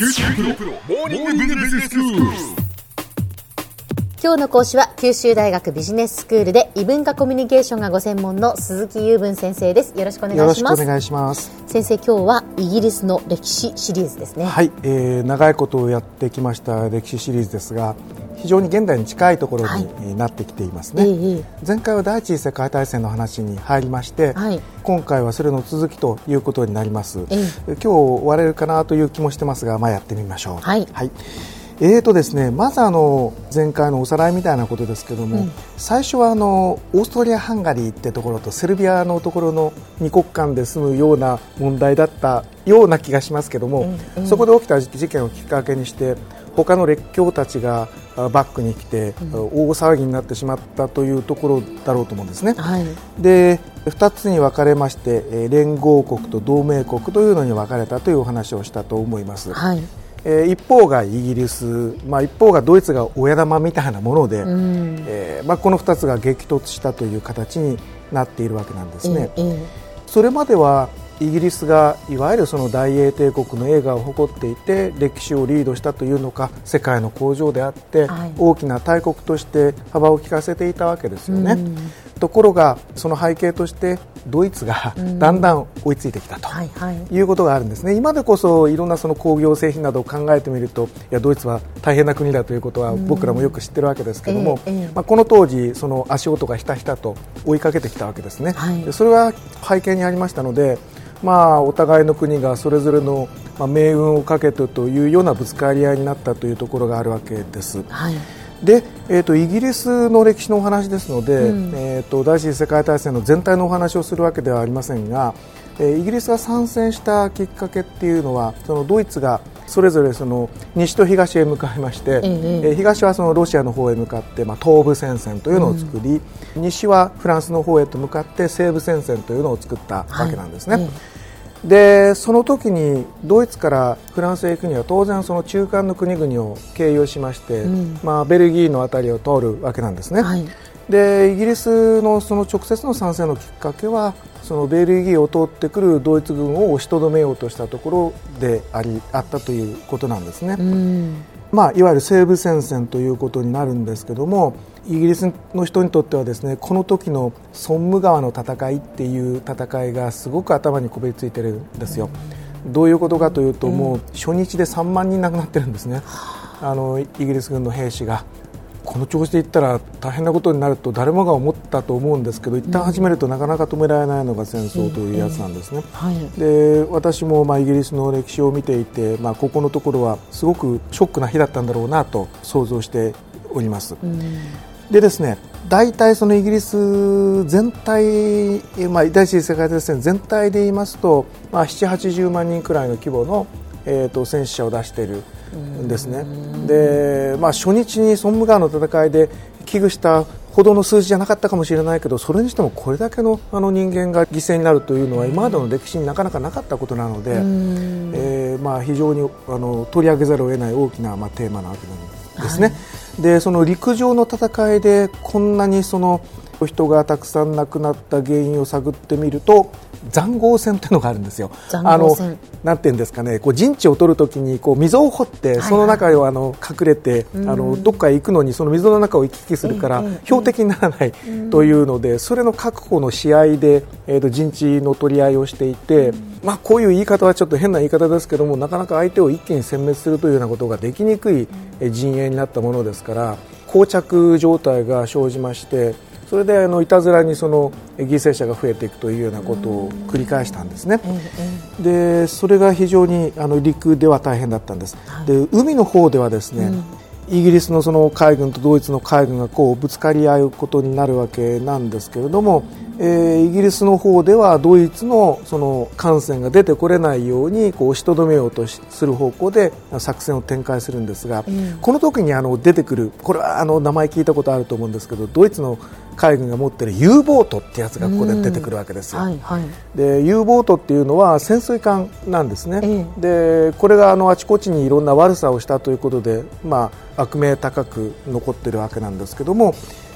九州大学モーニングビジネススクール。今日の講師は九州大学ビジネススクールで異文化コミュニケーションがご専門の鈴木雄文先生です。よろしくお願いします。よろしくお願いします。先生今日はイギリスの歴史シリーズですね。はい、えー、長いことをやってきました歴史シリーズですが非常に現代に近いところはい。になってきていますね、ええ前回は第一次世界大戦の話に入りまして、はい今回はそれの続きということになります、え今日終われるかなという気もしてますが、まあ、やってみましょうはいえーとですね、まずあの前回のおさらいみたいなことですけども、うん。最初はあのオーストリア・ハンガリーってところとセルビアのところの二国間で住むような問題だったような気がしますけども、うんうん。そこで起きた事件をきっかけにして他の列強たちがあバックに来て、大騒ぎになってしまったというところだろうと思うんですね。はい。で2つに分かれましてえー連合国と同盟国というのに分かれたというお話をしたと思います。はいえー一方がイギリス、まあ、一方がドイツが親玉みたいなもので、うんえーまあ、この2つが激突したという形になっているわけなんですね。それまではイギリスがいわゆるその大英帝国の映画を誇っていて歴史をリードしたというのか世界の工場であって、はい大きな大国として幅を利かせていたわけですよね。うんところがその背景としてドイツがだんだん追いついてきたと。はいはい。いうことがあるんですね。今でこそいろんなその工業製品などを考えてみるといやドイツは大変な国だということは僕らもよく知ってるわけですけども、ええええ。まあ、この当時その足音がひたひたと追いかけてきたわけですね、はい。でそれは背景にありましたので、まあ、お互いの国がそれぞれの、まあ、命運をかけてというようなぶつかり合いになったというところがあるわけです。はいで、えー、とイギリスの歴史のお話ですので、うん。えー、と第一次世界大戦の全体のお話をするわけではありませんが、えーイギリスが参戦したきっかけっていうのはそのドイツがそれぞれその西と東へ向かいまして、ええ。えー東はそのロシアの方へ向かって、まあ、東部戦線というのを作り、西はフランスの方へと向かって西部戦線というのを作ったわけなんですね。はい。えでその時にドイツからフランスへ行くには当然その中間の国々を経由しまして、うん。まあ、ベルギーの辺りを通るわけなんですね、はい。でイギリスのその直接の参戦のきっかけはそのベルギーを通ってくるドイツ軍を押しとどめようとしたところでありあったということなんですね、うんまあ、いわゆる西部戦線ということになるんですけどもイギリスの人にとってはですねこの時のソンム川の戦いっていう戦いがすごく頭にこびりついてるんですよ。どういうことかというと、もう初日で3万人亡くなってるんですね、あのイギリス軍の兵士が。この調子でいったら大変なことになると誰もが思ったと思うんですけど一旦始めるとなかなか止められないのが戦争というやつなんですね。はい。で私もまあイギリスの歴史を見ていて、まあ、ここのところはすごくショックな日だったんだろうなと想像しております。うん。でですね大体そのイギリス全体、えまあ、第一次世界大戦全体で言いますと、まあ、7、80万人くらいの規模の、えー、と戦死者を出している。んですね。で、まあ、初日にソンム川の戦いで危惧したほどの数字じゃなかったかもしれないけどそれにしてもこれだけのあの人間が犠牲になるというのは今までの歴史になかなかなかったことなので、うんえーまあ、非常にあの取り上げざるを得ない大きな、まあ、テーマなわけなんですね。でその陸上の戦いでこんなにその人がたくさん亡くなった原因を探ってみると塹壕戦というのがあるんですよ。あのなんていうんですかね、こう陣地を取るときにこう溝を掘って、いその中をあの隠れて、あのどっかへ行くのにその溝の中を行き来するから、標的にならないというので、それの確保の試合で、えー、と陣地の取り合いをしていて、まあ、こういう言い方はちょっと変な言い方ですけども、なかなか相手を一気に殲滅するというようなことができにくいえー陣営になったものですから、膠着状態が生じまして、それであのいたずらにそのえー犠牲者が増えていくというようなことを繰り返したんですね。でそれが非常にあの陸では大変だったんです、で海の方ではですね、イギリスのその海軍とドイツの海軍がこうぶつかり合うことになるわけなんですけれども、えーイギリスの方ではドイツのその艦船が出てこれないようにこう押しとどめようとしする方向で作戦を展開するんですが、この時にあの出てくるこれはあの名前聞いたことあると思うんですけどドイツの海軍が持っている U ボートってやつがここで出てくるわけですよ。はいはい。で U ボートっていうのは潜水艦なんですね、えでこれがあのあちこちにいろんな悪さをしたということで、まあ、悪名高く残っているわけなんですけども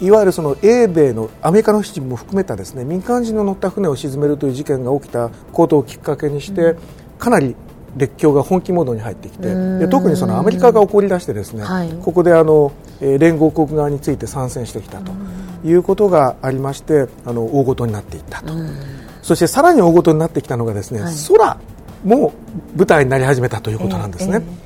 いわゆるその英米のアメリカの基地も含めたですね民間人の乗った船を沈めるという事件が起きたことをきっかけにして、かなり列強が本気モードに入ってきてで特にそのアメリカが怒り出してですね、はい、ここであの、えー、連合国側について参戦してきたということがありましてあの大ごとになっていったと。そしてさらに大ごとになってきたのがですね、はい、空も舞台になり始めたということなんですね。えー、えー、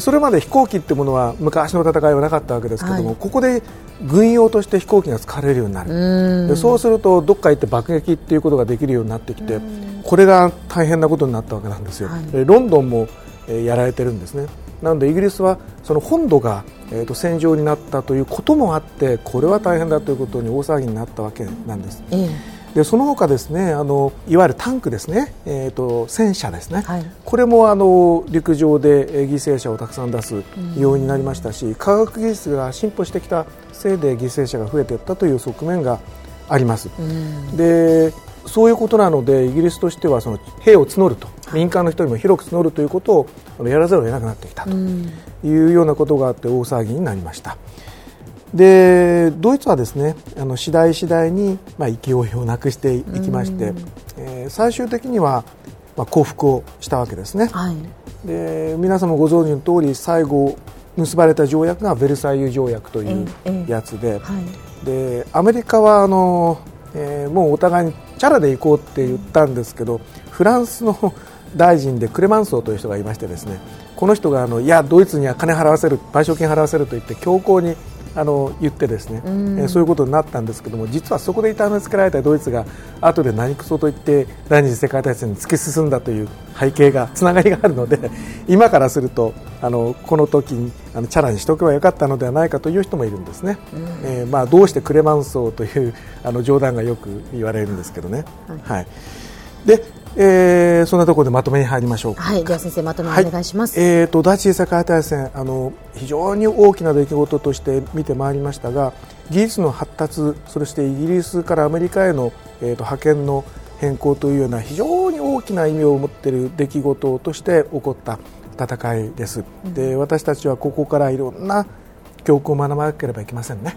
それまで飛行機ってものは昔の戦いはなかったわけですけども、はい、ここで軍用として飛行機が使われるようになる。でそうするとどっか行って爆撃っていうことができるようになってきてこれが大変なことになったわけなんですよ、はい、ロンドンも、えー、やられてるんですね。なのでイギリスはその本土が、えーと、戦場になったということもあってこれは大変だということに大騒ぎになったわけなんです。えーでその他ですねあのいわゆるタンクですね、えーと、戦車ですね、はい、これもあの陸上で犠牲者をたくさん出すようになりましたし、うん、科学技術が進歩してきたせいで犠牲者が増えていったという側面があります。うん、でそういうことなのでイギリスとしてはその兵を募ると。民間の人にも広く募るということをやらざるを得なくなってきたというようなことがあって大騒ぎになりました。でドイツはですねあの次第次第に、まあ、勢いをなくしていきまして、えー、最終的には、まあ、降伏をしたわけですね、はい、で皆様ご存知の通り最後結ばれた条約がベルサイユ条約というやつではい、でアメリカはあの、えー、もうお互いにチャラで行こうって言ったんですけどフランスの大臣でクレマンソーという人がいましてですねこの人があのいやドイツには金払わせる賠償金払わせると言って強硬にあの言ってですね、うん、えそういうことになったんですけども実はそこで痛めつけられたドイツが後で何くそと言って第二次世界大戦に突き進んだという背景がつながりがあるので 今からするとあのこの時にあのチャラにしておけばよかったのではないかという人もいるんですね、うん、えー、まあ、どうしてクレマンソーというあの冗談がよく言われるんですけどね。はい、はい。でえー、そんなところでまとめに入りましょうはい、では先生まとめお願いします。はい、えっ、ー、と第一次世界大戦あの非常に大きな出来事として見てまいりましたが、技術の発達、そしてイギリスからアメリカへのえっ、ー、と派遣の変更というような非常に大きな意味を持っている出来事として起こった戦いです。で、私たちはここからいろんな教訓を学ばなければいけませんね。